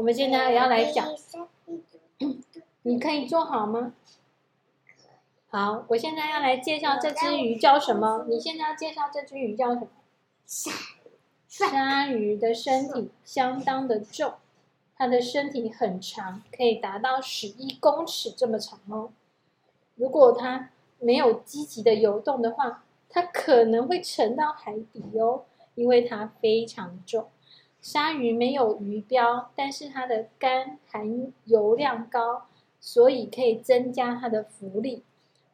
我们现在要来讲，你可以坐好吗？好，我现在要来介绍这只鱼叫什么？你现在要介绍这只鱼叫什么？鲨鲨鱼的身体相当的重，它的身体很长，可以达到十一公尺这么长哦。如果它没有积极的游动的话，它可能会沉到海底哦，因为它非常重。鲨鱼没有鱼标，但是它的肝含油量高，所以可以增加它的浮力。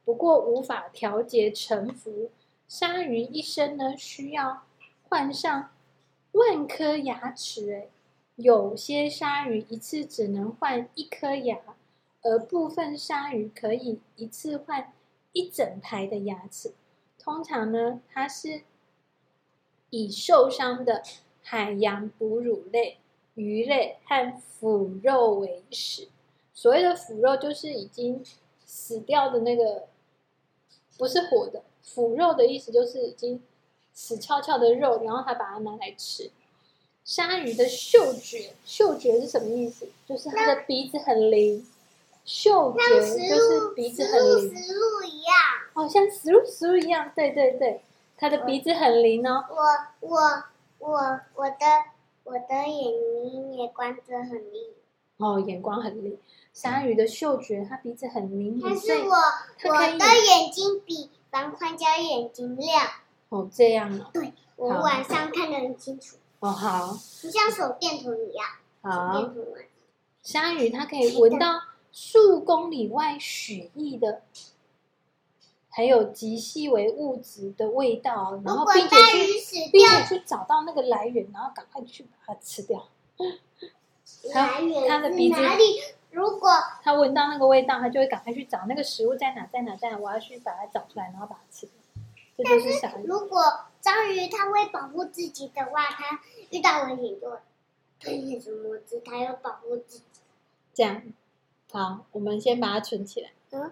不过无法调节沉浮。鲨鱼一生呢，需要换上万颗牙齿，哎，有些鲨鱼一次只能换一颗牙，而部分鲨鱼可以一次换一整排的牙齿。通常呢，它是以受伤的海洋哺乳类、鱼类和腐肉为食。所谓的腐肉，就是已经死掉的那个，不是活的。腐肉的意思就是已经死翘翘的肉，然后他把它拿来吃。鲨鱼的嗅觉，嗅觉是什么意思？就是它的鼻子很灵。嗅觉就是鼻子很灵，一样。哦，像死路死路一样，对对对，它的鼻子很灵哦。我我我我的我的眼睛也光着很灵。哦，眼光很灵。鲨鱼的嗅觉，它鼻子很灵敏。但是我我的眼睛比方框家眼睛亮。哦，这样啊。对，我晚上看得很清楚。哦，好。就像手电筒一样。好。鲨鱼它可以闻到数公里外血液的，还有极细微物质的味道，然后并且去并且去找到那个来源，然后赶快去把它吃掉。来源它的鼻子哪里？如果它闻到那个味道，它就会赶快去找那个食物在哪，在哪，在哪，我要去把它找出来，然后把它吃掉。这就是小鱼。如果章鱼它会保护自己的话，它遇到危险就吞咽什么子，它要保护自己。这样，好，我们先把它存起来。嗯。